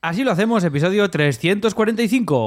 Así lo hacemos, episodio 345.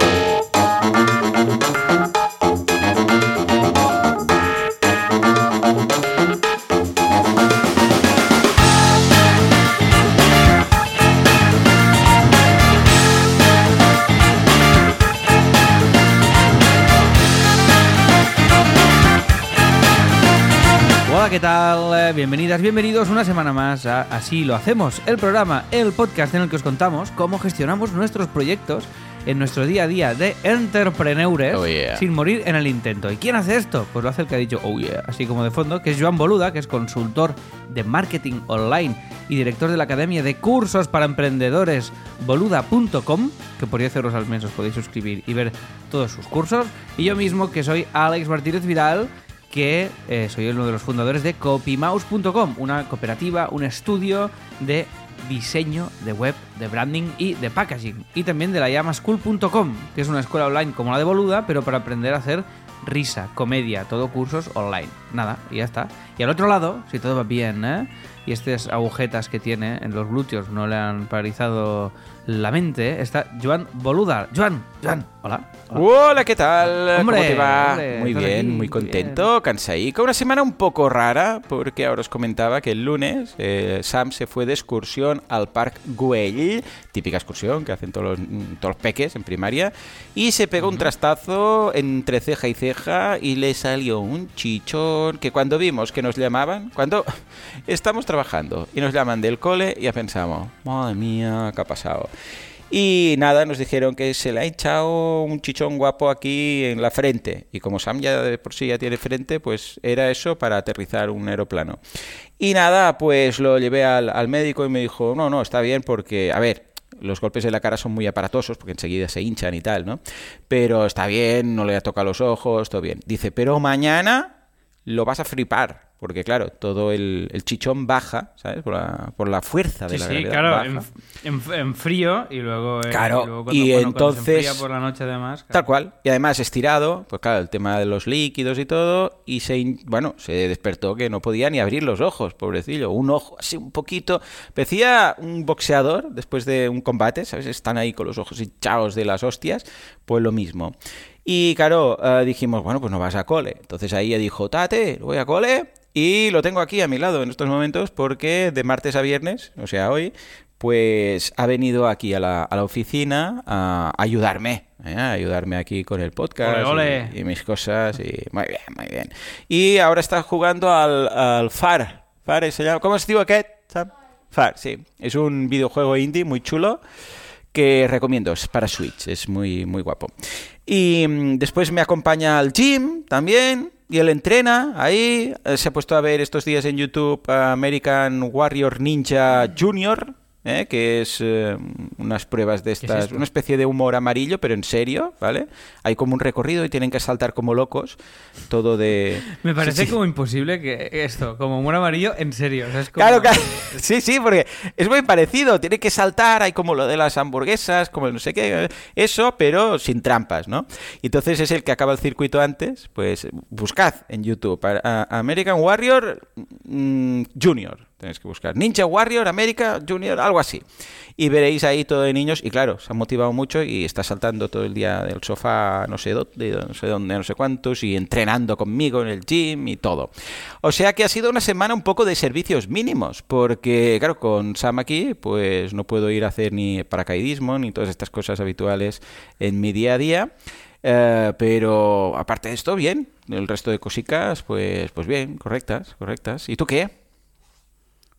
Hola, ¿qué tal? Bienvenidas, bienvenidos una semana más a Así lo hacemos, el programa, el podcast en el que os contamos cómo gestionamos nuestros proyectos en nuestro día a día de entrepreneurs Oh, yeah. sin morir en el intento. ¿Y quién hace esto? Pues lo hace el que ha dicho oh yeah, así como de fondo, que es Joan Boluda, que es consultor de marketing online y director de la Academia de Cursos para Emprendedores boluda.com, que por 10 euros al mes os podéis suscribir y ver todos sus cursos. Y yo mismo, que soy Alex Martínez Vidal, que eh, soy uno de los fundadores de copymouse.com, una cooperativa, un estudio de diseño de web, de branding y de packaging. Y también de la llamaschool.com, que es una escuela online como la de Boluda, pero para aprender a hacer risa, comedia, todo cursos online. Nada, y ya está. Y al otro lado, si todo va bien, ¿eh? y estas agujetas que tiene en los glúteos no le han paralizado la mente, está Joan Boluda. Joan, Joan, hola. hola. Hola, ¿qué tal? Hombre, ¿Cómo te va? hombre, muy bien, aquí, muy contento, cansaico. Una semana un poco rara, porque ahora os comentaba que el lunes eh, Sam se fue de excursión al Parque Güell, típica excursión que hacen todos los, mm, todos los peques en primaria, y se pegó un trastazo entre ceja y ceja y le salió un chichón que cuando vimos que nos llamaban, cuando estamos trabajando y nos llaman del cole, ya pensamos, madre mía, ¿qué ha pasado? Y nada, nos dijeron que se le ha echado un chichón guapo aquí en la frente. Y como Sam ya de por sí ya tiene frente, pues era eso para aterrizar un aeroplano. Y nada, pues lo llevé al, al médico y me dijo, no, no, está bien porque, a ver, los golpes de la cara son muy aparatosos porque enseguida se hinchan y tal, ¿no? Pero está bien, no le ha tocado los ojos, todo bien. Dice, pero mañana lo vas a flipar. Porque claro, todo el, el chichón baja, ¿sabes? Por la, por la fuerza de Sí, la sí, gravedad. claro, baja. en, en- en frío y luego, eh, Claro, y, luego cuando, y bueno, cuando se entonces- por la noche además. Tal cual. Y además estirado, pues claro, el tema de los líquidos y todo, y se, bueno, se despertó que no podía ni abrir los ojos, pobrecillo. Un ojo así un poquito. Parecía un boxeador después de un combate, ¿sabes? Están ahí con los ojos hinchados de las hostias, pues lo mismo. Y claro, eh, dijimos, bueno, pues no vas a cole. Entonces ahí ella dijo, tate, voy a cole. Y lo tengo aquí a mi lado en estos momentos porque de martes a viernes, o sea, hoy, pues ha venido aquí a la, a la oficina a ayudarme, ¿eh? a ayudarme aquí con el podcast Ole, ole. Y, y mis cosas. Y muy bien, muy bien. Y ahora está jugando al, al FAR. FAR se llama. ¿Cómo se aquest? Sam? FAR, sí. Es un videojuego indie muy chulo que recomiendo, es para Switch, es muy, muy guapo. Y mm, después me acompaña al gym también, y él entrena ahí, eh, se ha puesto a ver estos días en YouTube American Warrior Ninja Junior, ¿eh? que es eh, unas pruebas de es estas, una especie de humor amarillo, pero en serio, ¿vale? Hay como un recorrido y tienen que saltar como locos, todo de... Me parece Sí, sí. como imposible que esto, como humor amarillo, en serio. o sea, es como- Claro, claro. Sí, sí, porque es muy parecido. Tiene que saltar, hay como lo de las hamburguesas, como el no sé qué, eso, pero sin trampas, ¿no? Y entonces es el que acaba el circuito antes, pues buscad en YouTube American Warrior mm, Junior. Tenéis que buscar Ninja Warrior America Junior, algo así. Y veréis ahí todo de niños. Y claro, se han motivado mucho y está saltando todo el día del sofá, no sé dónde, no sé dónde, no sé cuántos, y entrenando conmigo en el gym y todo. O sea que ha sido una semana un poco de servicios mínimos, porque claro, con Sam aquí, pues no puedo ir a hacer ni paracaidismo ni todas estas cosas habituales en mi día a día. Eh, pero aparte de esto, bien. El resto de cosicas, pues, pues bien, correctas, correctas. ¿Y tú qué?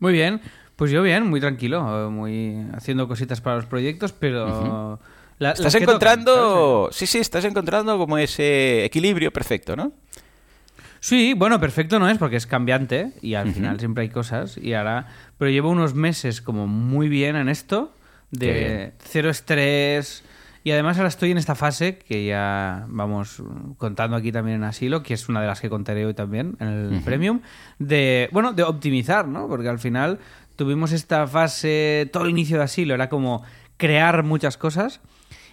Muy bien, pues yo bien, muy tranquilo, muy haciendo cositas para los proyectos, pero... la- Estás tocan, encontrando, sí, sí, estás encontrando como ese equilibrio perfecto, ¿no? Sí, bueno, perfecto no es porque es cambiante y al final siempre hay cosas y ahora, pero llevo unos meses como muy bien en esto de cero estrés y además ahora estoy en esta fase que ya vamos contando aquí también en Asilo, que es una de las que contaré hoy también en el Ujú. Premium, de bueno, de optimizar, ¿no? Porque al final tuvimos esta fase, todo el inicio de Asilo era como crear muchas cosas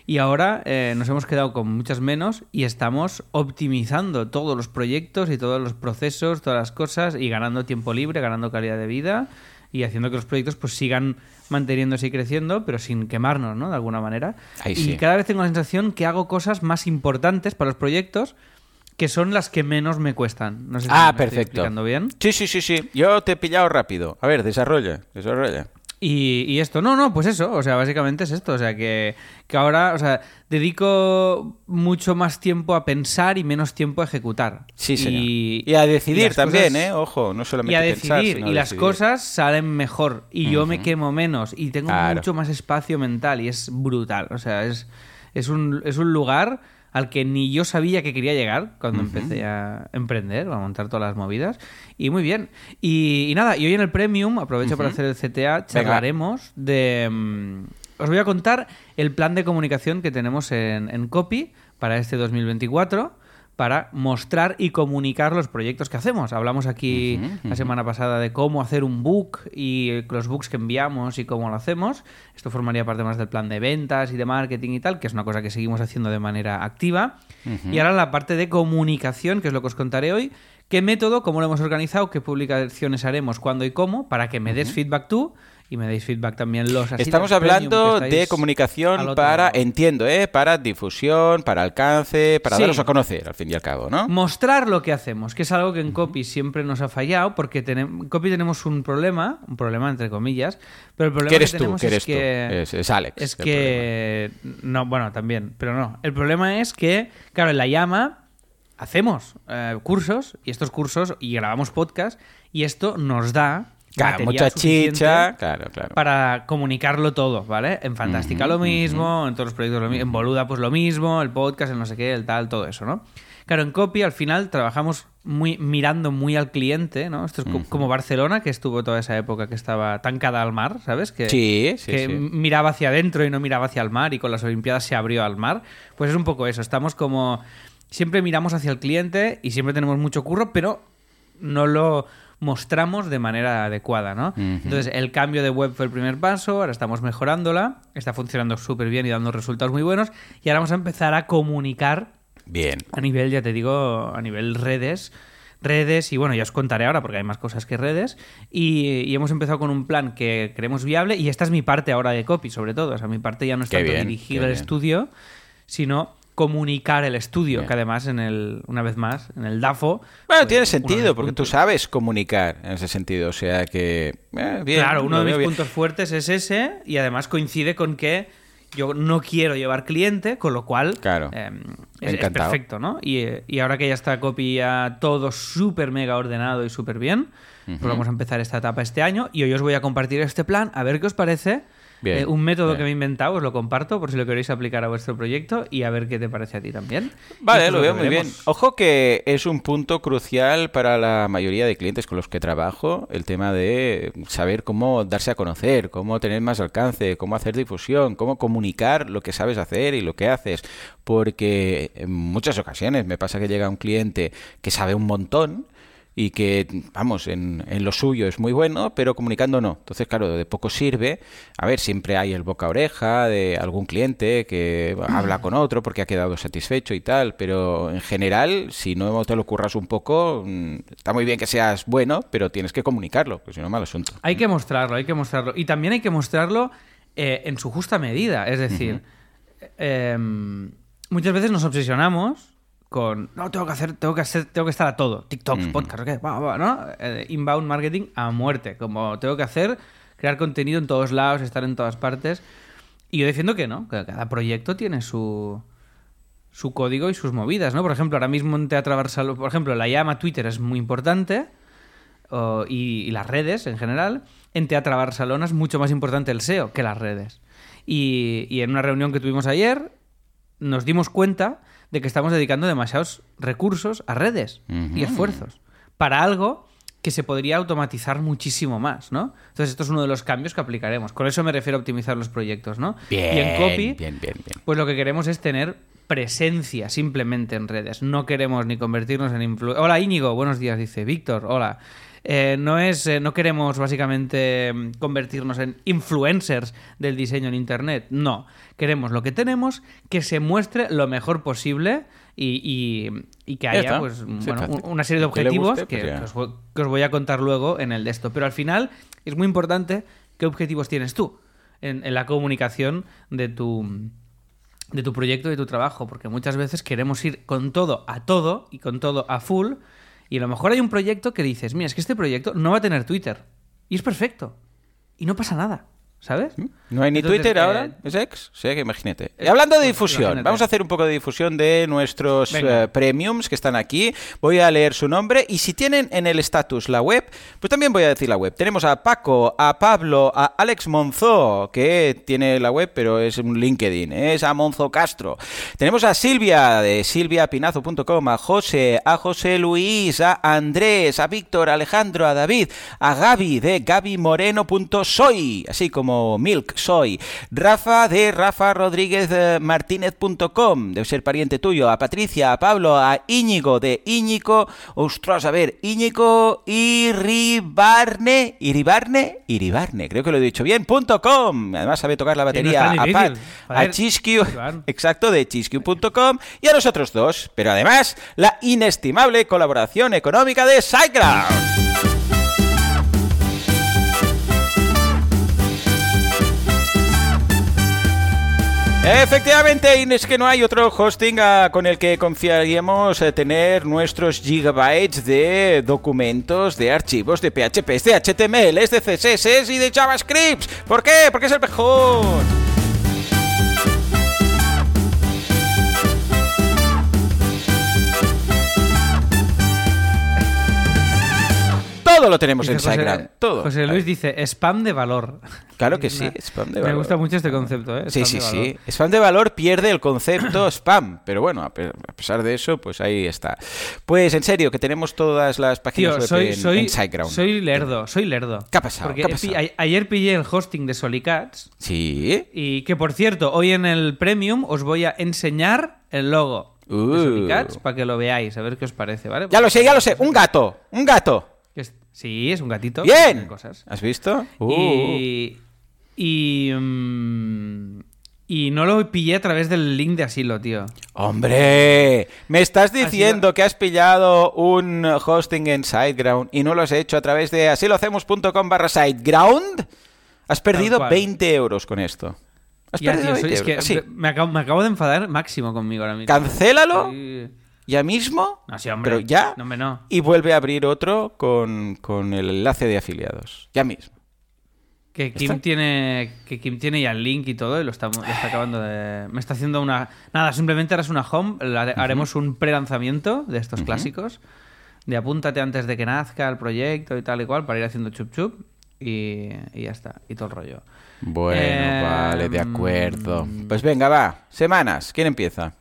Y ahora eh, nos hemos quedado con muchas menos y estamos optimizando todos los proyectos y todos los procesos, todas las cosas y ganando tiempo libre, ganando calidad de vida y haciendo que los proyectos pues sigan manteniéndose y creciendo, pero sin quemarnos, ¿no? De alguna manera. Ahí y sí. cada vez tengo la sensación que hago cosas más importantes para los proyectos que son las que menos me cuestan. No sé si Ah, me estoy perfecto. explicando bien. Sí, sí, sí, sí. Yo te he pillado rápido. A ver, desarrolla, desarrolla. Y, y esto, no, no, pues eso, o sea, básicamente es esto, o sea, que, que ahora, o sea, dedico mucho más tiempo a pensar y menos tiempo a ejecutar. Sí, señor. Y, Y, a decidir también, cosas- ¿eh? Ojo, no solamente Y a pensar, decidir, sino y las cosas salen mejor, y yo me quemo menos, y tengo Claro. mucho más espacio mental, y es brutal, o sea, es, es, un, es un lugar al que ni yo sabía que quería llegar cuando empecé a emprender, a montar todas las movidas, y muy bien. Y, y nada, y hoy en el Premium, aprovecho para hacer el CTA, charlaremos de... mm, os voy a contar el plan de comunicación que tenemos en, en Copy para este 2024 para mostrar y comunicar los proyectos que hacemos. Hablamos aquí la semana pasada de cómo hacer un book y los books que enviamos y cómo lo hacemos. Esto formaría parte más del plan de ventas y de marketing y tal, que es una cosa que seguimos haciendo de manera activa. Y ahora la parte de comunicación, que es lo que os contaré hoy. ¿Qué método, cómo lo hemos organizado, qué publicaciones haremos, cuándo y cómo, para que me des feedback tú y me deis feedback también los Estamos hablando que de comunicación para, lado. entiendo ¿eh? Para difusión, para alcance, para Sí. daros a conocer, al fin y al cabo, ¿no? Mostrar lo que hacemos, que es algo que en Copy siempre nos ha fallado, porque tenem- en Copy tenemos un problema, un problema entre comillas, pero el problema ¿Qué eres que tú? tenemos ¿Qué eres es que... tú? Es, es Alex. Es que... No, bueno, también, pero no. El problema es que, claro, en la llama hacemos eh, cursos, y estos cursos, y grabamos podcast, y esto nos da... Claro, mucha chicha, claro, claro. Para comunicarlo todo, ¿vale? En Fantástica lo mismo, en todos los proyectos lo mismo, en Boluda pues lo mismo, el podcast, el no sé qué, el tal, todo eso, ¿no? Claro, en Copy al final trabajamos muy mirando muy al cliente, ¿no? Esto es co- como Barcelona, que estuvo toda esa época que estaba tancada al mar, ¿sabes? Que, Sí, sí, que sí. miraba hacia adentro y no miraba hacia el mar y con las Olimpiadas se abrió al mar. Pues es un poco eso, estamos como... Siempre miramos hacia el cliente y siempre tenemos mucho curro, pero no lo mostramos de manera adecuada, ¿no? Entonces, el cambio de web fue el primer paso, ahora estamos mejorándola, está funcionando súper bien y dando resultados muy buenos, y ahora vamos a empezar a comunicar Bien. a nivel, ya te digo, a nivel redes, redes, y bueno, ya os contaré ahora porque hay más cosas que redes, y, y hemos empezado con un plan que creemos viable, y esta es mi parte ahora de copy, sobre todo, o sea, mi parte ya no es Qué tanto bien, dirigir el bien. estudio, sino comunicar el estudio, Bien. que además en el, una vez más, en el DAFO... Bueno, pues, tiene sentido, porque tú sabes comunicar en ese sentido. O sea que. eh, bien, Claro, uno de mis bien. puntos fuertes es ese y además coincide con que yo no quiero llevar cliente, con lo cual Claro. eh, es, perfecto, ¿no? Y, y ahora que ya está copy ya todo súper mega ordenado y súper bien, pues vamos a empezar esta etapa este año y hoy os voy a compartir este plan, a ver qué os parece. Eh, un método bien. que me he inventado, os lo comparto por si lo queréis aplicar a vuestro proyecto y a ver qué te parece a ti también. Vale, lo veo muy bien. Ojo que es un punto crucial para la mayoría de clientes con los que trabajo, el tema de saber cómo darse a conocer, cómo tener más alcance, cómo hacer difusión, cómo comunicar lo que sabes hacer y lo que haces. Porque en muchas ocasiones me pasa que llega un cliente que sabe un montón y que, vamos, en, en lo suyo es muy bueno, pero comunicando no. Entonces, claro, de poco sirve. A ver, siempre hay el boca a oreja de algún cliente que habla con otro porque ha quedado satisfecho y tal, pero en general, si no te lo curras un poco, mm, está muy bien que seas bueno, pero tienes que comunicarlo, pues si no, mal asunto. Hay que mostrarlo, hay que mostrarlo. Y también hay que mostrarlo eh, en su justa medida. Es decir, eh, muchas veces nos obsesionamos con no tengo que hacer, tengo que hacer, tengo que estar a todo. TikToks, podcast, ¿qué? Va, va, ¿no? Eh, inbound marketing a muerte. Como tengo que hacer, crear contenido en todos lados, estar en todas partes. Y yo defiendo que no, que cada proyecto tiene su su código y sus movidas, ¿no? Por ejemplo, ahora mismo en Teatro Barcelona, por ejemplo, la llama Twitter es muy importante y las redes en general. En Teatro Barcelona es mucho más importante el SEO que las redes. Y, y en una reunión que tuvimos ayer nos dimos cuenta de que estamos dedicando demasiados recursos a redes y esfuerzos para algo que se podría automatizar muchísimo más, ¿no? Entonces esto es uno de los cambios que aplicaremos. Con eso me refiero a optimizar los proyectos, ¿no? Bien, y en Copy bien, bien, bien. pues lo que queremos es tener presencia simplemente en redes. No queremos ni convertirnos en influ... Hola Íñigo, buenos días, dice Víctor. Hola. Eh, no es, eh, no queremos básicamente mm, convertirnos en influencers del diseño en internet. No, queremos lo que tenemos que se muestre lo mejor posible y, y- y que Ya haya pues, Sí, bueno, una serie de objetivos guste, pues que, que os, que os voy a contar luego en el de esto. Pero al final es muy importante qué objetivos tienes tú en, en la comunicación de tu, de tu proyecto y de tu trabajo, porque muchas veces queremos ir con todo a todo y con todo a full, y a lo mejor hay un proyecto que dices, mira, es que este proyecto no va a tener Twitter, y es perfecto, y no pasa nada, ¿sabes? ¿No hay ni Entonces, Twitter eh, ahora? ¿Es ex? Sí, que imagínate. eh, Y hablando de pues, difusión, imagínate. vamos a hacer un poco de difusión de nuestros eh, premiums que están aquí. Voy a leer su nombre y si tienen en el status la web, pues también voy a decir la web. Tenemos a Paco, a Pablo, a Alex Monzó, que tiene la web, pero es un LinkedIn, es a Monzo Castro. Tenemos a Silvia de silviapinazo.com, a José, a José Luis, a Andrés, a Víctor, a Alejandro, a David, a Gaby de gabymoreno.soy, así como Milk Soy, Rafa de Rafa Rodríguez eh, Martínez.com, debe ser pariente tuyo, a Patricia, a Pablo, a Íñigo de Íñigo, ostras, a ver, Íñigo Iribarne, Iribarne, Iribarne, creo que lo he dicho bien, punto com, además sabe tocar la batería, a. Pat, a Chisquiu, exacto, de chisquiu.com y a nosotros dos, pero además la inestimable colaboración económica de SiteGround. Efectivamente, y es que no hay otro hosting ah, con el que confiaríamos eh, tener nuestros gigabytes de documentos, de archivos, de PHP, de HTML, de CSS y de JavaScript. ¿Por qué? Porque es el mejor. Todo lo tenemos Dice en SiteGround. Todo. José Luis dice, spam de valor. Claro que sí, spam de Me valor. gusta mucho este concepto, ¿eh? Sí, sí, sí. Spam de valor pierde el concepto spam, pero bueno, a pe- a pesar de eso, pues ahí está. Pues en serio, que tenemos todas las páginas Tío, web soy, en, soy, en SiteGround. soy lerdo, soy lerdo. ¿Qué ha pasado? Porque ¿Qué ha pi- pasado? a- ayer pillé el hosting de Solicats Sí. y que, por cierto, hoy en el Premium os voy a enseñar el logo Uh. para que lo veáis, a ver qué os parece, ¿vale? Ya lo sé, ya lo sé. Un gato, un gato. Sí, es un gatito. Bien. Cosas. ¿Has visto? Uh. Y, y, mm, y no lo pillé a través del link de asilo, tío. Hombre, me estás diciendo que has pillado un hosting en SiteGround y no lo has hecho a través de asilocemos.com barra SiteGround. Has perdido cual. 20 euros con esto. Has Ya, perdido tío, soy- 20 es que. Sí. me, acabo, me acabo de enfadar máximo conmigo ahora mismo. Cancélalo Sí. Ya mismo. No, sí, hombre. Pero ya. No, hombre, no. Y vuelve a abrir otro con, con el enlace de afiliados. Ya mismo. Que Kim ¿Está? tiene que Kim tiene ya el link y todo y lo está, lo está acabando de me está haciendo una nada simplemente harás una home haremos un pre-lanzamiento de estos clásicos de apúntate antes de que nazca el proyecto y tal y cual para ir haciendo chup chup y, y ya está y todo el rollo Bueno, Eh, vale, de acuerdo. Pues venga, va. Semanas. ¿Quién empieza?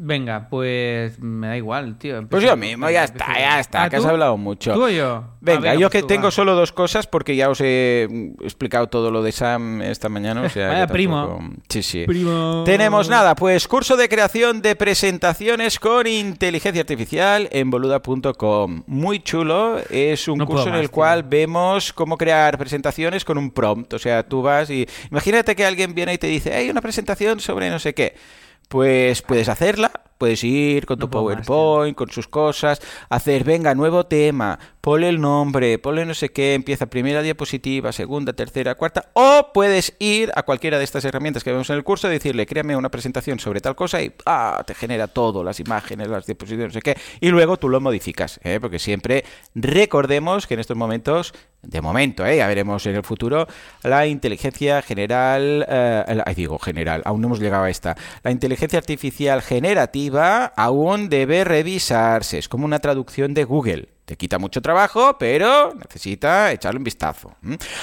Venga pues me da igual tío Pues yo mismo, ya está, ya está, Ah, que has hablado mucho. ¿Tú o yo? Venga, yo que tú, tengo va. solo dos cosas porque ya os he explicado todo lo de Sam esta mañana. O sea, Vaya primo. Sí, sí. Primo. Tenemos nada, pues curso de creación de presentaciones con inteligencia artificial en boluda.com. Muy chulo, es un No curso en el tío. cual vemos cómo crear presentaciones con un prompt. O sea, tú vas y imagínate que alguien viene y te dice, hay una presentación sobre no sé qué. Pues puedes hacerla, puedes ir con tu No puedo más, PowerPoint, con sus cosas, hacer, venga, nuevo tema, ponle el nombre, ponle no sé qué, empieza primera diapositiva, segunda, tercera, cuarta, o puedes ir a cualquiera de estas herramientas que vemos en el curso y decirle, créame una presentación sobre tal cosa y ah, te genera todo, las imágenes, las diapositivas, no sé qué, y luego tú lo modificas, ¿eh? porque siempre recordemos que en estos momentos, de momento, ¿eh? ya veremos en el futuro, la inteligencia general, eh, digo general, aún no hemos llegado a esta, la inteligencia artificial generativa aún debe revisarse, es como una traducción de Google. Te quita mucho trabajo, pero necesita echarle un vistazo.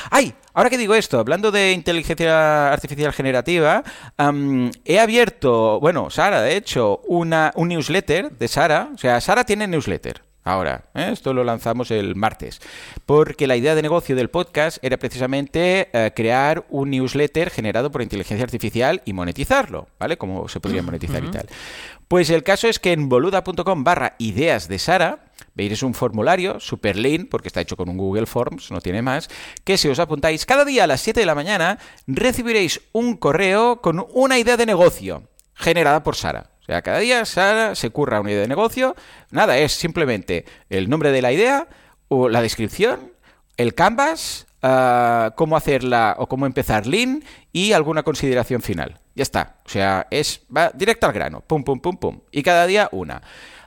¡Ay! Ahora que digo esto, hablando de inteligencia artificial generativa, he abierto, bueno, Sara, de hecho, una, un newsletter de Sara. O sea, Sara tiene newsletter. Ahora, ¿eh? esto lo lanzamos el martes. Porque la idea de negocio del podcast era precisamente eh, crear un newsletter generado por inteligencia artificial y monetizarlo, ¿vale? Como se podría monetizar y tal. Pues el caso es que en boluda.com barra ideas de Sara veréis un formulario super lean, porque está hecho con un Google Forms, no tiene más, que si os apuntáis cada día a las 7 de la mañana, recibiréis un correo con una idea de negocio generada por Sara. O sea, cada día Sara se curra una idea de negocio. Nada, es simplemente el nombre de la idea, o la descripción, el canvas, ah, cómo hacerla o cómo empezar Lean y alguna consideración final. Ya está. O sea, es va directo al grano. Pum, pum, pum, pum. Y cada día una.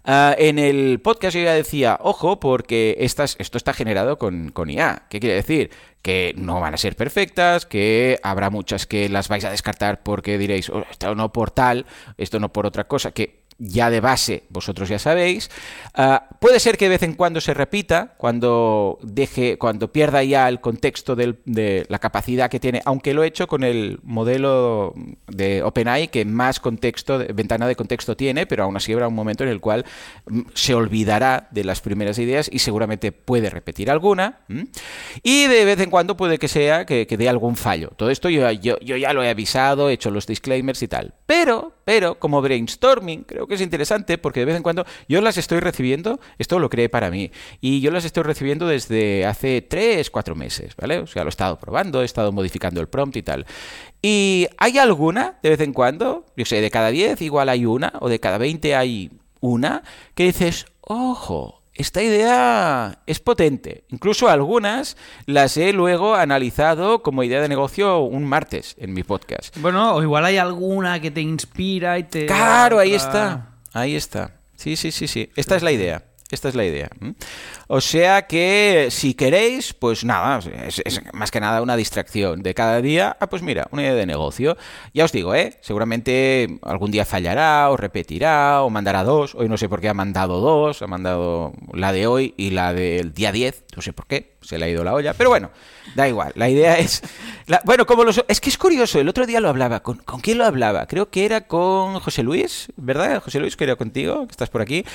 Ah, en el podcast yo ya decía, ojo, porque estas, esto está generado con, IA. ¿Qué quiere decir? Que no van a ser perfectas, que habrá muchas que las vais a descartar porque diréis, oh, esto no por tal, esto no por otra cosa, que ya de base vosotros ya sabéis. Ah, puede ser que de vez en cuando se repita, cuando deje, cuando pierda ya el contexto de la capacidad que tiene, aunque lo he hecho con el modelo de OpenAI que más contexto, ventana de contexto tiene, pero aún así habrá un momento en el cual mm, se olvidará de las primeras ideas y seguramente puede repetir alguna. Y de vez en cuando puede que sea que, dé algún fallo. Todo esto yo, yo, yo ya lo he avisado, he hecho los disclaimers y tal. Pero, pero, como brainstorming, creo que es interesante porque de vez en cuando yo las estoy recibiendo, esto lo creé para mí, y yo las estoy recibiendo desde hace 3, 4 meses, ¿vale? O sea, lo he estado probando, he estado modificando el prompt y tal. Y hay alguna, de vez en cuando, yo sé, de cada 10 igual hay una, o de cada 20 hay una, que dices, ojo, esta idea es potente. Incluso algunas las he luego analizado como idea de negocio un martes en mi podcast. Bueno, o igual hay alguna que te inspira y te... Claro, ahí está. Ahí está. Sí, sí, sí, sí. Esta es la idea. Esta es la idea. O sea que si queréis, pues nada, es, más que nada una distracción de cada día. Ah, pues mira, una idea de negocio. Ya os digo, ¿eh? Seguramente algún día fallará o repetirá o mandará dos. Hoy no sé por qué ha mandado dos. Ha mandado la de hoy y la del día 10. No sé por qué. Se le ha ido la olla. Pero bueno, da igual. La idea es... bueno, como los... Es que es curioso. El otro día lo hablaba. ¿Con, ¿Con quién lo hablaba? Creo que era con José Luis, ¿verdad? José Luis, que era contigo, que estás por aquí.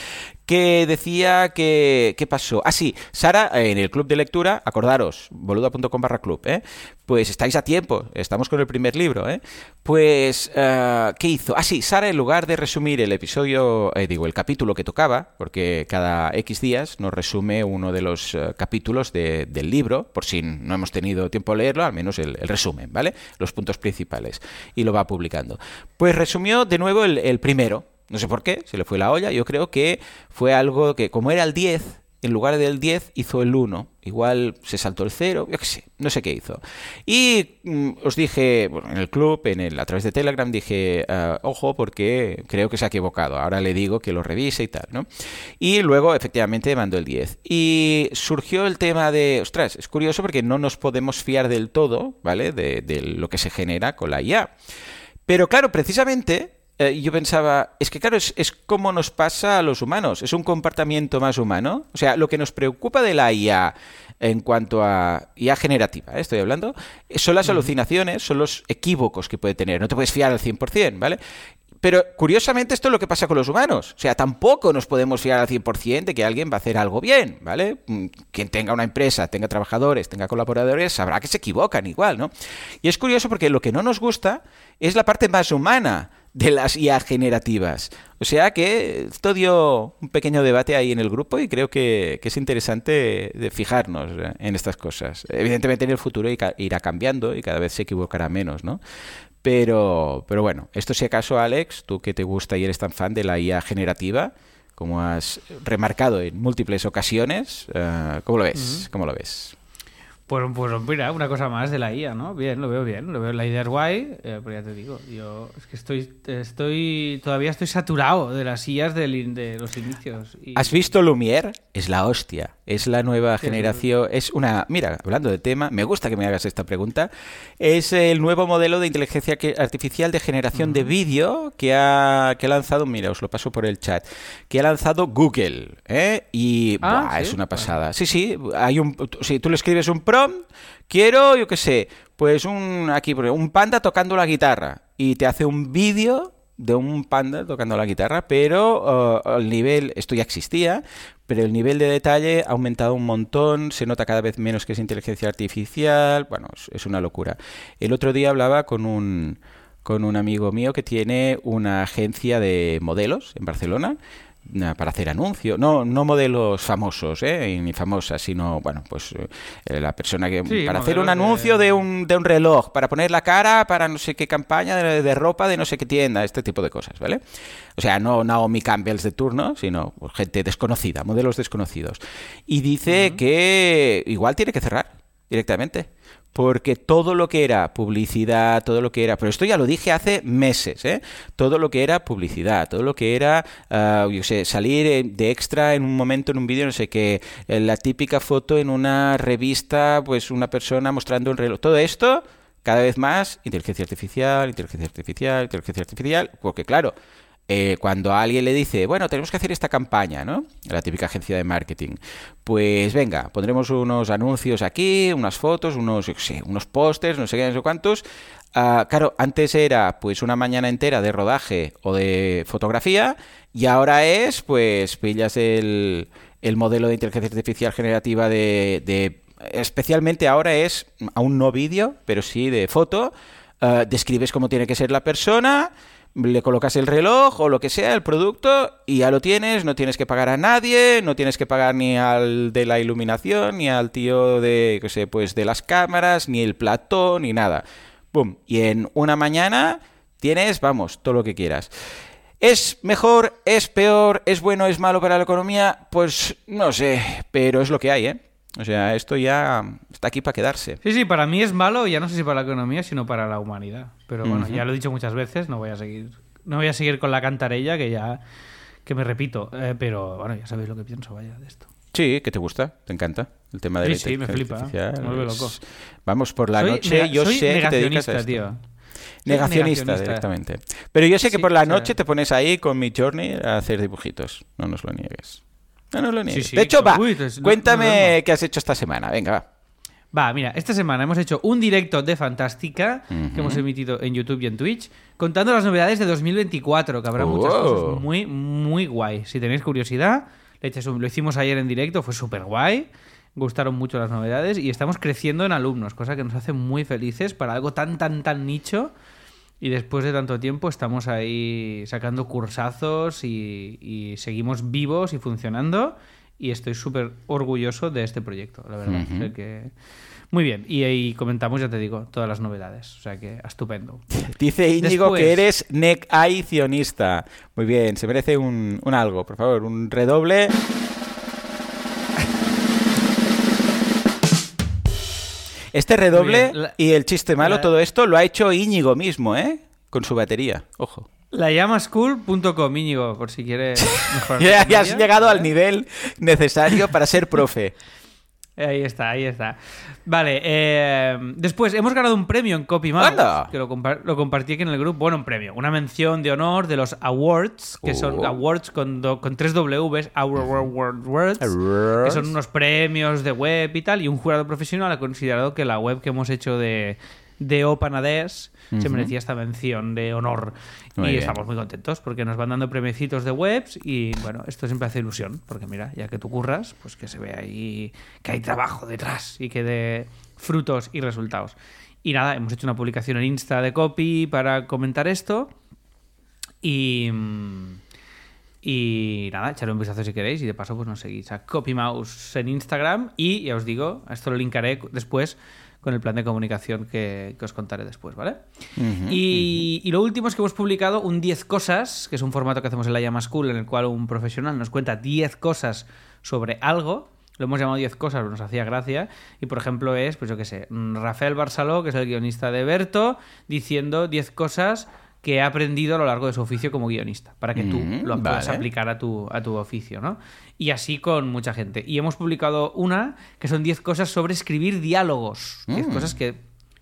Que decía que... ¿Qué pasó? Ah, sí, Sara, en el club de lectura, acordaros, boluda.com barra club, ¿eh? Pues estáis a tiempo, estamos con el primer libro, ¿eh? Pues, eh, ¿qué hizo? Ah, sí, Sara, en lugar de resumir el episodio, eh, digo, el capítulo que tocaba, porque cada X días nos resume uno de los eh, capítulos del libro, por si no hemos tenido tiempo a leerlo, al menos el, resumen, ¿vale? Los puntos principales, y lo va publicando. Pues resumió de nuevo el, el primero, no sé por qué, se le fue la olla. Yo creo que fue algo que, como era el 10, en lugar del 10 hizo el 1. Igual se saltó el 0, yo qué sé, no sé qué hizo. Y mm, os dije, bueno, en el club, en el, a través de Telegram, dije, ah, ojo, porque creo que se ha equivocado. Ahora le digo que lo revise y tal, ¿no? Y luego, efectivamente, mandó el 10. Y surgió el tema de, ostras, es curioso porque no nos podemos fiar del todo, ¿vale? De, de lo que se genera con la IA. Pero claro, precisamente eh, yo pensaba, es que claro, es, es, como nos pasa a los humanos, es un comportamiento más humano. O sea, lo que nos preocupa de la IA en cuanto a IA generativa, ¿eh? estoy hablando, son las alucinaciones, son los equívocos que puede tener. No te puedes fiar al 100%, ¿vale? Pero curiosamente esto es lo que pasa con los humanos. O sea, tampoco nos podemos fiar al 100% de que alguien va a hacer algo bien, ¿vale? Mm, quien tenga una empresa, tenga trabajadores, tenga colaboradores, sabrá que se equivocan igual, ¿no? Y es curioso porque lo que no nos gusta es la parte más humana de las IA generativas. O sea que esto dio un pequeño debate ahí en el grupo y creo que, es interesante de fijarnos en estas cosas. Evidentemente en el futuro irá cambiando y cada vez se equivocará menos, ¿no? Pero, pero bueno, esto si acaso, Alex, tú que te gusta y eres tan fan de la IA generativa, como has remarcado en múltiples ocasiones, eh, ¿cómo lo ves? ¿Cómo lo ves? Pues, pues mira, una cosa más de la IA, ¿no? Bien, lo veo bien, lo veo, la idea es guay, eh, pero ya te digo, yo es que estoy, estoy, todavía estoy saturado de las IAs de, de los inicios. ¿Has visto Lumière? Es la hostia, es la nueva generación, es una, mira, hablando de tema, me gusta que me hagas esta pregunta, es el nuevo modelo de inteligencia artificial de generación de vídeo que ha, que ha lanzado, mira, os lo paso por el chat, que ha lanzado Google, ¿eh? Y ah, es una pasada. Sí, sí, hay un, si tú le escribes un quiero, yo qué sé, pues un aquí un panda tocando la guitarra y te hace un vídeo de un panda tocando la guitarra, pero uh, el nivel, esto ya existía, pero el nivel de detalle ha aumentado un montón, se nota cada vez menos que es inteligencia artificial, bueno, es, una locura. El otro día hablaba con un, con un amigo mío que tiene una agencia de modelos en Barcelona para hacer anuncios, no, no modelos famosos, ¿eh? ni famosas, sino, bueno, pues eh, la persona que... para hacer un anuncio de... un, de un reloj, para poner la cara para no sé qué campaña de, ropa de no sé qué tienda, este tipo de cosas, ¿vale? O sea, no Naomi Campbell de turno, sino pues, gente desconocida, modelos desconocidos. Y dice que igual tiene que cerrar directamente porque todo lo que era publicidad, todo lo que era, pero esto ya lo dije hace meses, ¿eh? todo lo que era publicidad, todo lo que era, uh, yo sé, salir de extra en un momento en un vídeo, no sé qué, eh, la típica foto en una revista, pues una persona mostrando un reloj, todo esto, cada vez más, inteligencia artificial, inteligencia artificial, inteligencia artificial, porque claro, eh, cuando alguien le dice, bueno, tenemos que hacer esta campaña, ¿no? La típica agencia de marketing. Pues venga, pondremos unos anuncios aquí, unas fotos, unos, unos pósters, no sé qué, no sé cuántos. Ah, claro, antes era pues una mañana entera de rodaje o de fotografía y ahora es, pues, pillas el, el modelo de inteligencia artificial generativa de, especialmente ahora es aún no vídeo, pero sí de foto. Ah, describes cómo tiene que ser la persona le colocas el reloj o lo que sea, el producto, y ya lo tienes, no tienes que pagar a nadie, no tienes que pagar ni al de la iluminación, ni al tío de, qué sé, pues de las cámaras, ni el platón, ni nada. ¡Bum! Y en una mañana tienes, vamos, todo lo que quieras. ¿Es mejor? ¿Es peor? ¿Es bueno? ¿Es malo para la economía? Pues no sé, pero es lo que hay, ¿eh? O sea, esto ya está aquí para quedarse. Sí, sí, para mí es malo, ya no sé si para la economía, sino para la humanidad. Pero bueno, ya lo he dicho muchas veces, no voy a seguir, no voy a seguir con la cantarella que ya que me repito, eh, pero bueno, ya sabéis lo que pienso, vaya, de esto. Sí, que te gusta, te encanta el tema de sí, la sí, me flipa, me loco. Vamos por la noche, yo sé que te dedicas a esto. Tío. Negacionista, directamente. Pero yo sé que por la noche te pones ahí con mi journey a hacer dibujitos, no nos lo niegues. No nos lo niegues. de hecho, va, cuéntame qué has hecho esta semana, venga, va. Va, mira, esta semana hemos hecho un directo de Fantástica que hemos emitido en YouTube y en Twitch, contando las novedades de 2024, que habrá muchas cosas muy, muy guay. Si tenéis curiosidad, lo hicimos ayer en directo, fue súper guay. Gustaron mucho las novedades y estamos creciendo en alumnos, cosa que nos hace muy felices para algo tan, tan, tan nicho. Y después de tanto tiempo estamos ahí sacando cursazos y seguimos vivos y funcionando y estoy súper orgulloso de este proyecto, la verdad. que... Muy bien, y ahí comentamos, ya te digo, todas las novedades. O sea que estupendo. Dice Íñigo que eres necacionista. Muy bien, se merece un, un algo, por favor, un redoble. Este redoble y el chiste malo, todo esto lo ha hecho Íñigo mismo, ¿eh? Con su batería, ojo. La llamaschool.com, Íñigo, por si quieres mejorar. ya, has llegado al nivel necesario para ser profe. Ahí está, ahí está. Vale, eh, después hemos ganado un premio en CopyMouse, que lo, compartí aquí en el grupo. Bueno, un premio, una mención de honor de los awards, que son oh. awards con, con tres Ws, awards, que son unos premios de web y tal, y un jurado profesional ha considerado que la web que hemos hecho de, de se merecía esta mención de honor. Y estamos muy contentos porque nos van dando premiecitos de webs y bueno, esto siempre hace ilusión porque mira, ya que tú curras, pues que se ve ahí que hay trabajo detrás y que de frutos y resultados. Y nada, hemos hecho una publicación en Insta de copy para comentar esto y... Y nada, echarle un vistazo si queréis y de paso pues nos seguís a CopyMouse en Instagram y ya os digo, esto lo linkaré después con el plan de comunicación que, os contaré después, ¿vale? y, lo último es que hemos publicado un 10 cosas, que es un formato que hacemos en la Llama School, en el cual un profesional nos cuenta 10 cosas sobre algo. Lo hemos llamado 10 cosas, nos hacía gracia. Y por ejemplo es, pues yo qué sé, Rafael Barsaló, que es el guionista de Berto, diciendo 10 cosas que ha aprendido a lo largo de su oficio como guionista, para que tú mm, lo puedas aplicar a tu, a tu oficio, ¿no? Y así con mucha gente. Y hemos publicado una que son 10 cosas sobre escribir diálogos. 10 mm. cosas que,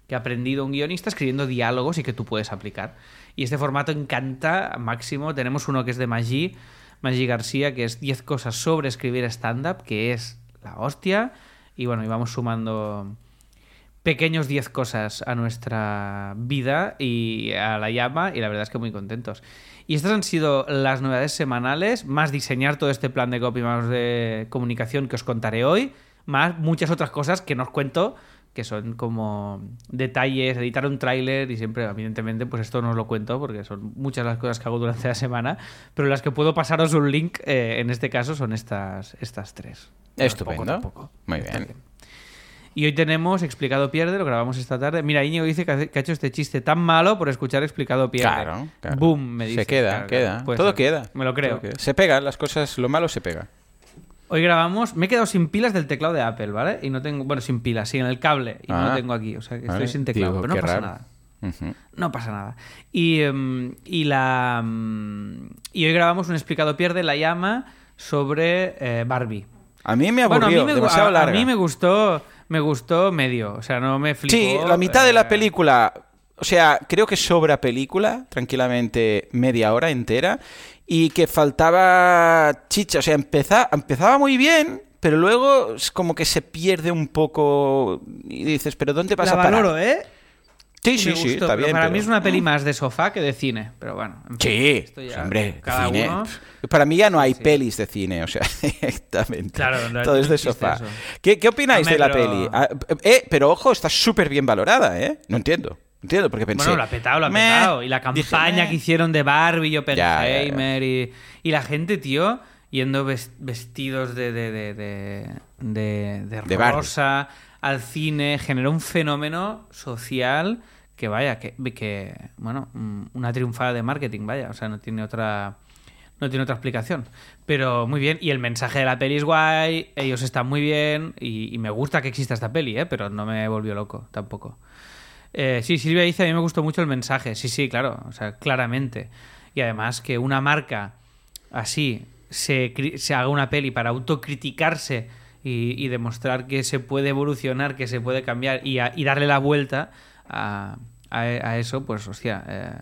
que, ha aprendido un guionista escribiendo diálogos y que tú puedes aplicar. Y este formato encanta máximo. Tenemos uno que es de Maggi, Maggi García, que es 10 cosas sobre escribir stand-up, que es la hostia. Y bueno, y vamos sumando pequeños 10 cosas a nuestra vida y a la llama y la verdad es que muy contentos. Y estas han sido las novedades semanales, más diseñar todo este plan de copy, más de comunicación que os contaré hoy, más muchas otras cosas que no os cuento que son como detalles, editar un tráiler y siempre, evidentemente, pues esto no os lo cuento porque son muchas las cosas que hago durante la semana, pero las que puedo pasaros un link, eh, en este caso, son estas, estas tres. Estupendo. Muy bien. Y hoy tenemos Explicado Pierde, lo grabamos esta tarde. Mira, Íñigo dice que ha hecho este chiste tan malo por escuchar Explicado Pierde. Claro, claro. Boom, me dice. Se queda, Claro, queda. Todo ser. queda. Me lo creo. Se pega, las cosas, lo malo se pega. Hoy grabamos. Me he quedado sin pilas del teclado de Apple, ¿vale? Y no tengo. Bueno, sin pilas, sin el cable. Y no Ah. lo tengo aquí. O sea, que Vale. estoy sin teclado. Digo, pero no pasa raro. nada. No pasa nada. Y, em, y la. em, y hoy grabamos un explicado pierde la llama sobre eh, Barbie. A mí me Bueno, a aburrió, mí me, demasiado a- mí me gustó. Me gustó medio. O sea, no me flipó. Sí, la mitad de la eh, película, o sea, creo que sobra película, tranquilamente media hora entera, y que faltaba chicha, o sea, empeza- empezaba muy bien, pero luego es como que se pierde un poco y dices, pero ¿dónde vas La a parar? valoro, ¿eh? Sí, sí, sí, gustó, está pero bien. Para pero- mí es una peli más de sofá que de cine. Pero bueno. en fin, Sí, ya hombre, cine. uno- Para mí ya no hay Sí. pelis de cine, o sea, directamente. Claro, no- Todo es de no sofá. eso. ¿Qué, qué opináis de la pero- peli? Ah, eh, pero ojo, está súper bien valorada, ¿eh? No entiendo. No entiendo, porque pensé... Bueno, lo ha petado, lo ha "Meh". petado. Y la campaña que hicieron de Barbie y Oppenheimer Y, y la gente, tío, yendo ves- vestidos de, de, de, de, de- Barbie. Al cine, generó un fenómeno social que vaya, que, que bueno, mm, una triunfada de marketing, vaya, o sea, no tiene otra no tiene otra explicación. Pero muy bien, y el mensaje de la peli es guay, ellos están muy bien, y, me gusta que exista esta peli, ¿eh? pero no me volvió loco tampoco. Eh, sí, Silvia dice, a mí me gustó mucho el mensaje. Sí, sí, claro, o sea, claramente. Y además que una marca así se, se haga una peli para autocriticarse y, y demostrar que se puede evolucionar, que se puede cambiar y, a- y darle la vuelta a, a- a eso, pues hostia, eh,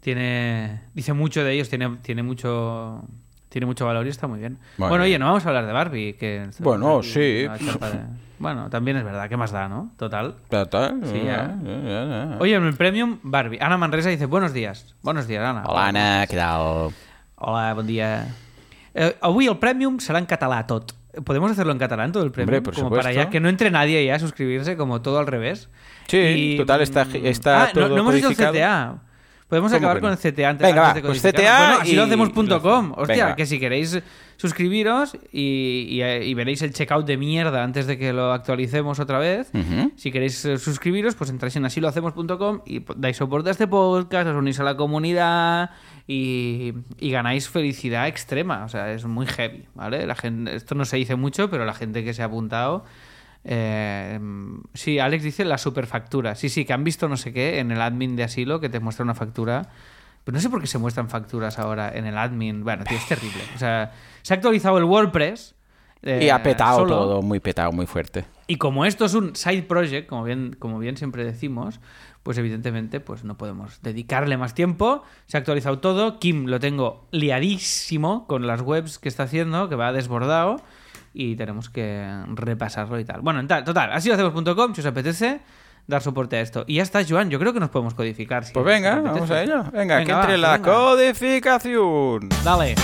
tiene dice mucho de ellos, tiene, tiene mucho tiene mucho valor y está muy bien. Bueno. Bueno, oye, no vamos a hablar de Barbie. Que Bueno, aquí sí. de- Bueno, también es verdad, ¿qué más da, no? Total. Total, Sí, ya. ya, ya, ya. Oye, en el Premium, Barbie. Ana Manresa dice, buenos días. Buenos días, Ana. Hola, Anna, què tal? Hola, bon dia. Eh, avui el Premium serà en català tot. ¿Podemos hacerlo en catalán todo el? Hombre, por como para ya que no entre nadie ya a suscribirse, como todo al revés. Sí, total, está- está ah, no- todo no, hemos dicho el. CTA. Podemos ¿Cómo acabar con el CTA antes, Venga, antes de pues. CTA Bueno, así y- lo hacemos.com. Hostia, Venga. que si queréis suscribiros y, y- y veréis el checkout de mierda antes de que lo actualicemos otra vez. Si queréis eh, suscribiros, pues entráis en asilohacemos.com y dais soporte a este podcast, os unís a la comunidad y, y ganáis felicidad extrema. O sea, es muy heavy, ¿vale? La gente, esto no se dice mucho, pero la gente que se ha apuntado... eh, sí, Alex dice la superfactura. Sí, sí, que han visto no sé qué en el admin de asilo que te muestra una factura. Pero no sé por qué se muestran facturas ahora en el admin. Bueno, tío, es terrible. O sea, se ha actualizado el WordPress. eh, Y ha petado solo. todo, muy petado, muy fuerte. Y como esto es un side project, como bien, como bien siempre decimos, pues evidentemente pues no podemos dedicarle más tiempo. Se ha actualizado todo. Kim lo tengo liadísimo con las webs que está haciendo, que va desbordado. Y tenemos que repasarlo y tal. Bueno, en tal, total, así lo hacemos.com si os apetece dar soporte a esto. Y ya está, Joan, yo creo que nos podemos codificar. si Pues venga, vamos a ello. Venga, que va, entre la venga. codificación. Dale.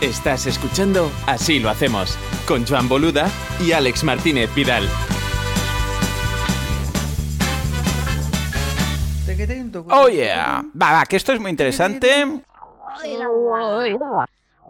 Estás escuchando Así lo hacemos, con Joan Boluda y Alex Martínez Vidal. Oh yeah. Va, va, que esto es muy interesante.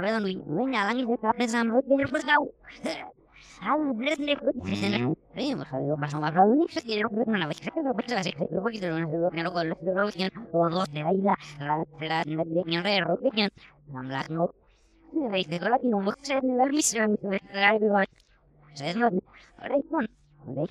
wel nu, winna lang is het kapje samen met weer vergauw. Hal blet ne goed. Nee, maar zo maar zo maar zo niet zo quiero ver una vez que lo que hace, lo que lo que no con lo que o dos de ahí la la la de que no que la. Reik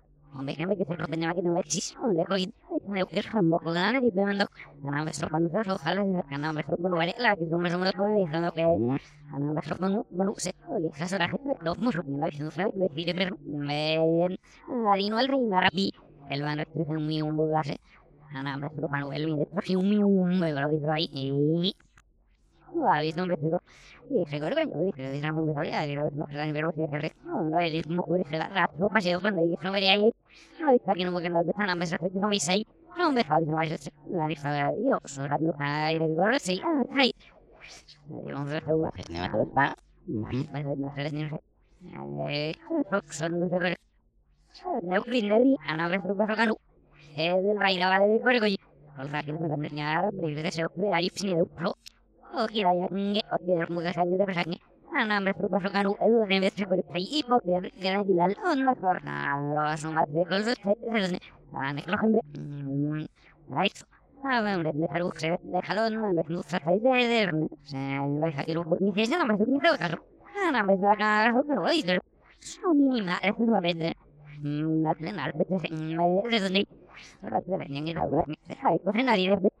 me de me me no eh de de me no me dice que pues me se lo tenía que no existe, hombre, hoy me con ganas y me mando a nuestro se ojalá que no me con vale la que me me lo diciendo que a nuestro cuando bueno se le hace la gente los musos no es no sabe me pero me adino al rey marapi el van a ser muy un bugase a nuestro cuando el viene así un un me lo dice ahí y ha visto un vestido y se corre yo dije de mujer ya de no se la pero si es no no es muy muy se la rato paseo cuando yo no vería ahí no está que no me de sana mesa que no me sei no me la dicha yo soy la no hay de corre sí ay. Yo no sé cómo es no me va no sé ni sé eh son de ver no primero ana vez paso canu es del baila de corre coño o sea que me van a enseñar de eso de ahí sin de pro o kira ya nge o kira muga sanya de sanya ana me pro paso canu edu de vez se por ahí y por de de dilal on la corna lo son más de cosas ana que lo gente right a ver de dejar que de jalón me no se hace de de se lo deja que lo ni se no me ni se caso ana me da cara que lo hice son mínima es una vez una plena vez me resonei ahora te venía ni la hay cosa nadie de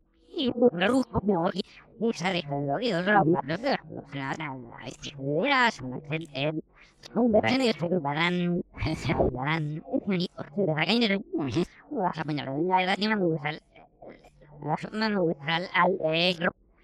y un rujo me voy. Y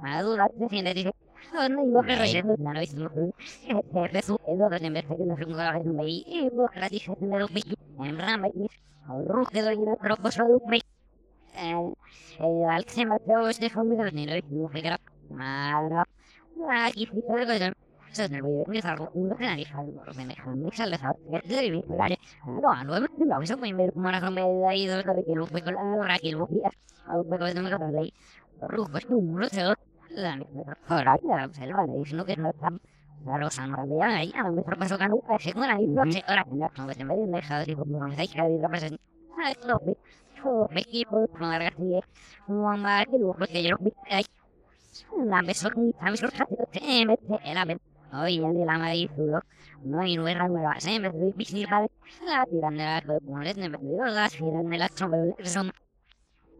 lo ver, me dice, la, no, lo, lo, lo lo iba a perder no no se resu de se se lo en rama y al ruj de de eh al que familia lo no no no eso con dos de que lo fue con la hora que lo a me lo leí ruh pues no no la no que no está Claro, San Rabia, ahí a me paso que nunca se muera y no sé, ahora no, no me no, la. No lo. La la de la marizulo, no la comunes, me estoy las tiran de las sombras, son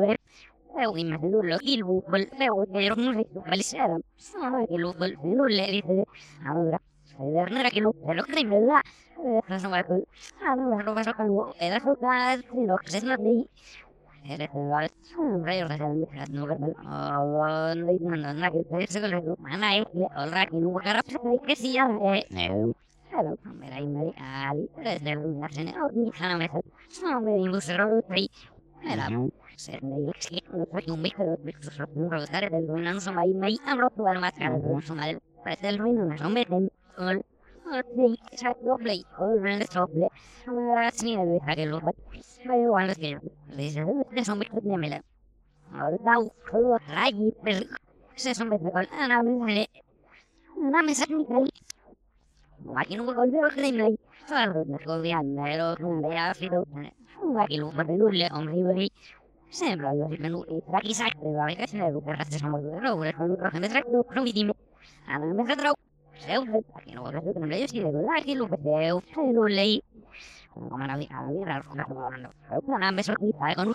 ver Eu imagino lo que lo bol eu quero não sei o que ele será só que lo bol não le dice ahora se de no era que lo pero que me da eso va con ah no no pasa con era su casa no que se no ni era no ah no no no no que se le mana es ahora que no cara que sí ya no Claro, mira, y me ali, desde el lugar, se no, ni sana me no me digo, se lo era ser de ol Sí, esa doble, o el doble, ahora sí me deja que lo que de de se son veces con una una no no e no vuole con un no la no una me con e e con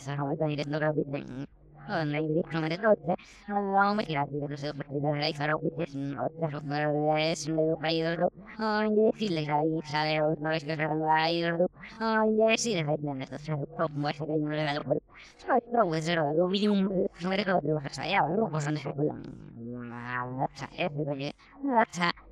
sono de no lo cambo una le la proprio so che caffè per ne va di ah sì la non me ne questa come da dire no capite nei dicono notte non mi tirati che se lei farà un otra es medio caído ay decirle ahí sabe no es que se va a ir ay decirle que no es que como ese que no le da por soy no pues era lo vi un no me recuerdo de los allá no pues no sé nada es que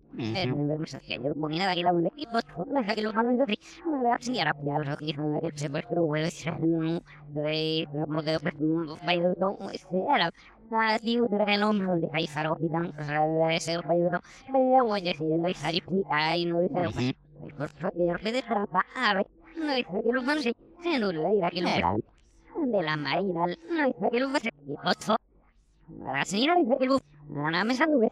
de decimos en la no marina, que lo y la señora dice que lo, una mesa nube,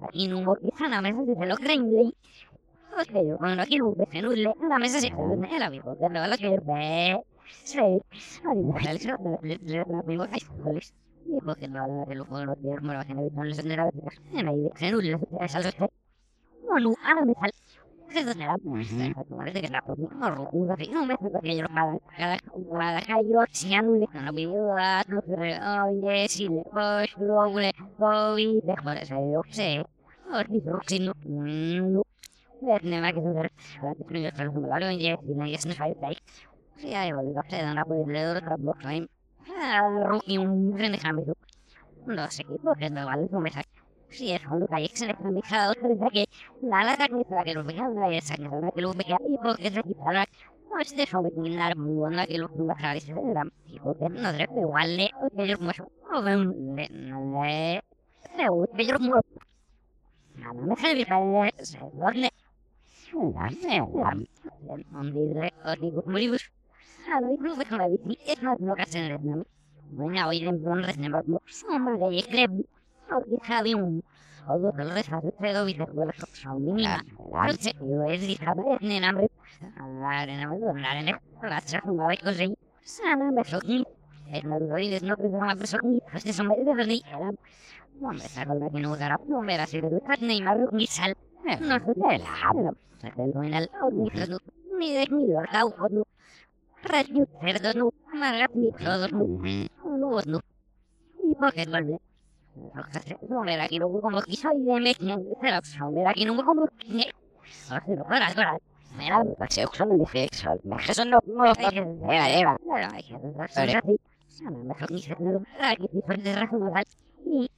yo veo que el padre se empezó, la niña me tiene que tapar, era, era una mesa de mir, ve, donde, que me sale le le la vivo ay joles y porque no la lo puedo no tiene no la gente no les tendrá en ahí de no le es algo no no ahora me sale eso será parece que la próxima locura sí no me fue que yo para cada cada cairo si no le no me ayuda no se oye si le pues luego le voy de por eso yo sé o si no si no no es nada que suceder la que yo solo me vale oye si no es no hay ahí si hay algo que se dan a poder leer otra box ahí y un gran cambio no sé qué porque no vale no me saca si es un lugar extremadizado, que nada de que lo vean la esa que lo vea y porque se quitará pues de eso me la buena que lo va a hacer se da y porque no debe igual le que yo mucho o de le le de yo mucho nada me sirve para se dorme nada me on dire o digo muy bus a lo digo que la bici es más lo que hacen bueno hoy en un resnebar somos de creo Javi un todo el resto de todo y después son mínima. Noche, yo he dicho, en hambre, hablar en hambre, hablar en el plaza, un baile così, sana me sogni, e non lo dico, no credo una persona, queste sono le de lì, era, non me sa cosa che non darà, non me la si vede, nei marro, mi sal, non so te la, se te lo in al, mi credo, mi de mi lo cau, no, radio, perdono, magari mi todo, no, no, y porque vuelve. No me la quiero como quiso y de me no me la quiero como Ahora no para ahora. Me la se usa el sexo. Me eso no no era era. Ahora me mejor ni se no la que diferente razón mal. Y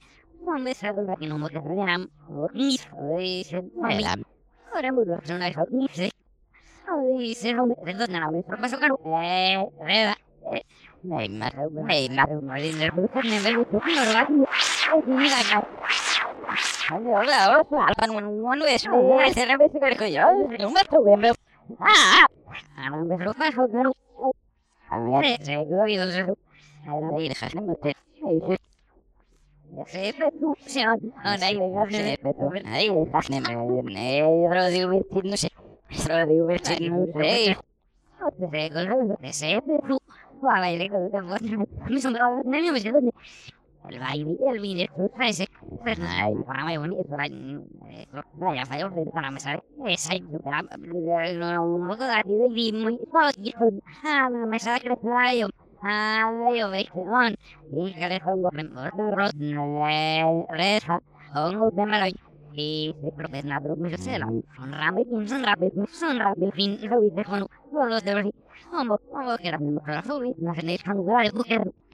no me sabe la que no me queda ni dice la Ahora muy bien, no es ni se. Dice no me perdona, me paso caro. Eh, verdad. Nei, ma mio video il baile il video sai per dai ma mai un dai a fare un para me sai e sai un poco da di di ah ah vedo on e le pongo per rot resa pongo per me y se propone me se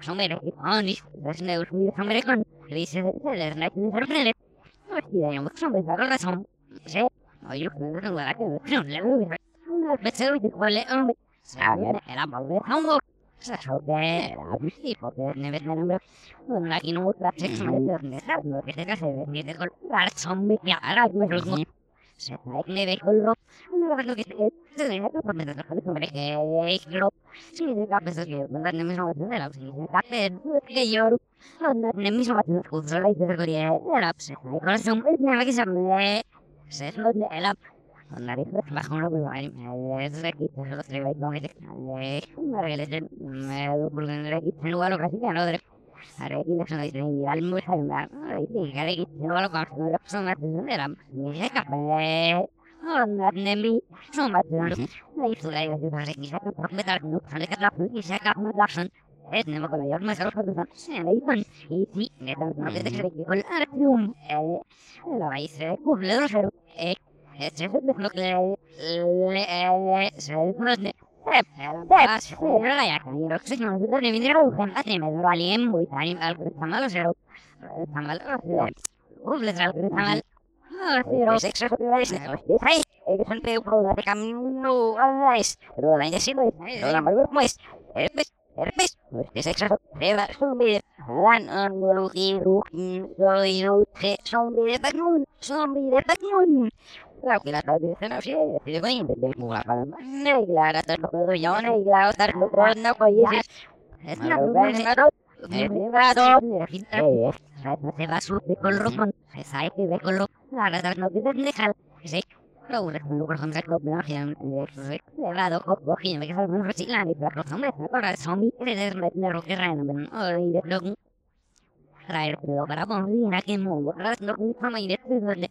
son lo no me son cara, no lo se me con lo no lo que se me por meter con el hombre que es lo si me da peso que me da mismo de me da peso que yo no ne mismo va a usar la idea de la pse con eso me que se me se lo de la Andare bajo lo que va a es se lo este en en de se al muy no lo son más de la ni se capaz. Onda nemi, son más de la historia de la gente que se capaz de se capaz de dar son es no con ellos más algo de se le dicen y sí, me dan no te crees que con artium eh la vais a cumple los cero eh es lo que no que la es, es todo lo que. Es es luz. Es una luz. Se va a subir con rojo. Se sabe que ve con lo. Ahora, no te dejan. Sí. Lo con lucro con recto, no hacían cerrado, cogiendo que salgan reciclando y para los hombres, ahora zombie, que de de roque random, y de luego traer pero para poner que mundo, no con forma y de donde Bueno, dale,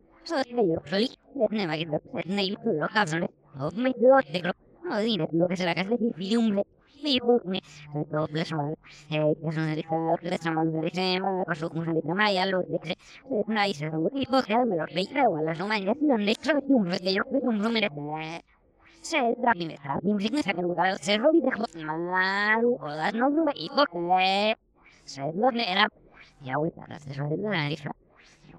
na ahora con eso más me ahora ay ahora que se da un poco de problema no creo que hay Otra vez, desde que me lo pasé, oído, no le más algo de paso, me crisis, no, que se me ha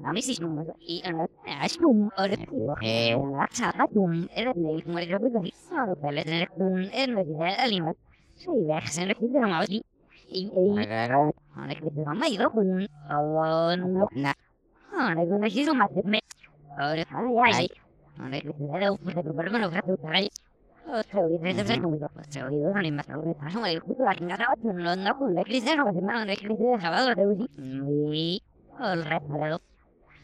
bate, Sandra, Esa,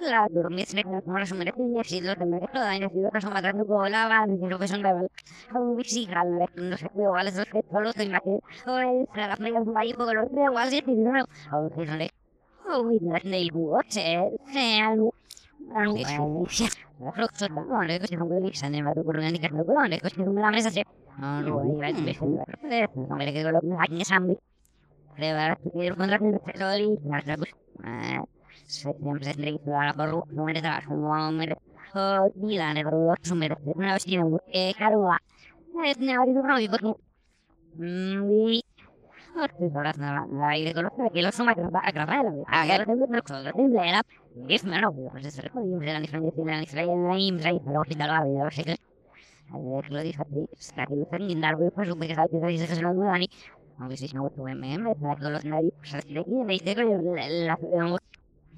se lo y. Se va a la así, se te va a ver que desde que se hay. O es la que los se dure de más. Es que se es si se las ni si lo que me ni si lo que son con la van ni lo que son de un bici no sé igual es lo que solo te imaginas o es la media un baile por los de igual si no o que no le o y no ne el bote se algo algo Creo que no le que no le se ne va por una ni que no le que no la mesa se no no iba a decir no me le que lo que hay sambi Creo que quiero encontrar un petróleo y nada pues sempre tendré que dar por no me da no me oh dila ne ro so me na vesti no e caro e ne ari do noi porque mm Ora na na ile con lo che lo so ma a gravare a gara de no cosa de era es me no pues es re jodido era ni frente ni frente ni mi rey pero que tal va a ver que lo dijo así está que lo están guindando pues un poco que dice que se lo no ni aunque si no tuve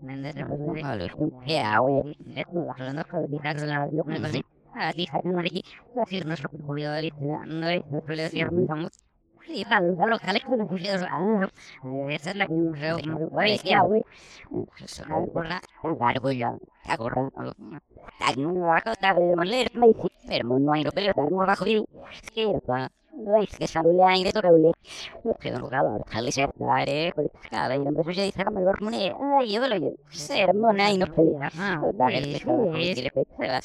sobre aquí Ya, güey, esto las no que digas la lo que me Ah, dije no le decir nuestro jubilado de no es no le decir vamos y tal, lo que le con los esa es la que me reo, güey, ya, güey. Eso no por la gargolla. Agora. Tak no va a contar de moler, me dice, pero no hay lo pero no va a joder. Sí, pa. Veis que salule aire to reule. Se don calor, sale se dare, porque cada vez empezó a decir como el hormone. Ay, yo lo yo. Ser mona y no pelea. Ah, dale, sí, sí. Tak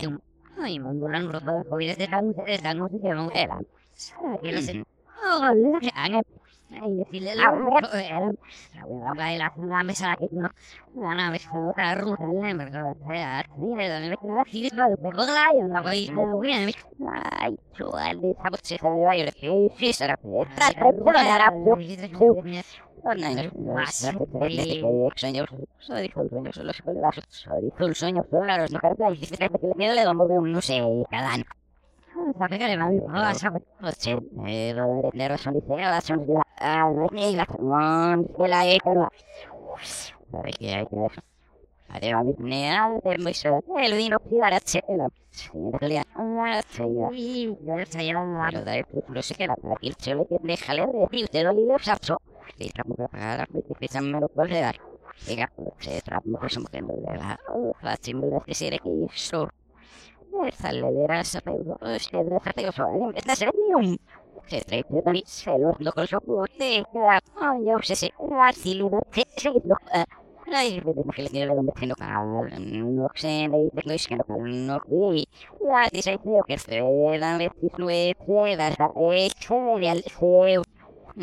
se puede dar soy dijo el sueño claro no carga y dice que le miedo le damos un no sé cada año Sabe que le va a mi papá, sabe. Oye, eh, lo de tener razón dice, la razón de la... Ah, no la... No, de la... Eh, pero... Sabe que a de muy solo. El vino pida la chela. Señora Lea. Ah, señora. Y yo sé la... Pero da no sé qué la... El chelo que déjale de decir, te lo lío, sapso. Y tramo que pagar, que piensan me lo puede dar. Venga, se tramo que somos que no le da. Fácil, me lo que se le que eso. Salledera sapevo, skedra sapevo soalnya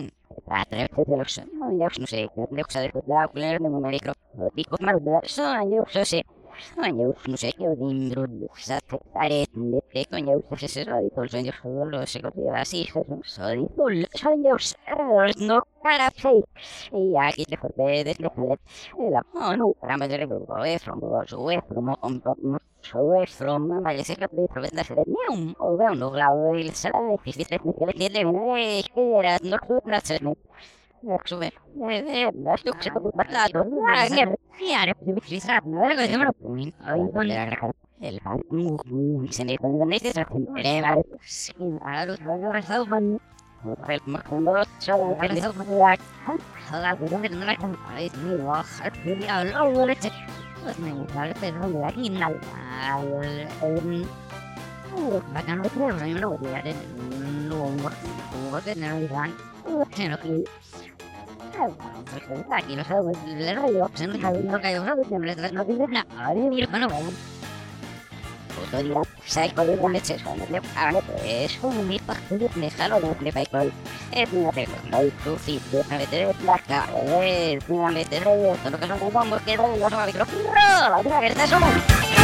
kita serium. Saya itu tadi saya lo kalau sok teh oh ya usah sih arti lu teh sih lo Nah, ini beda makin lagi dalam betul lokal, nuk sen dari teknis kan lokal nuk di, ya di saya itu oke sih, dan betul nuet sih, dan saya serial sih. Rata itu terus, oh ya usah sih, nuk saya itu dah kuliah di Amerika, di kota mana, so no de de el no para. Y aquí te forbe desde el la mano, para me de grupo es from so es from so es from vale se que te forbe desde neum o veo no grave el sala de física que le tiene que era no no se El se me pone este se eleva. Sin a los rezado con el mundo solo rezado con la la que no la con ahí mi baja mi a lo leche. Pues me gusta el perro de aquí nada. Bacano de perro, yo no voy a tener no voy a tener un gran. Pero que Aquí no sabes, le rollo, se me cae no cae, no me le no dice nada. Ay, mi hermano, otro día, ¿sabes cuál es la leche? Le pagan es un mi partido, me jalo de le pago. Es una regla, no hay cruci, de meter en la cara, es una meter en esto, no que no vamos, que no vamos a ver, pero la verdad somos.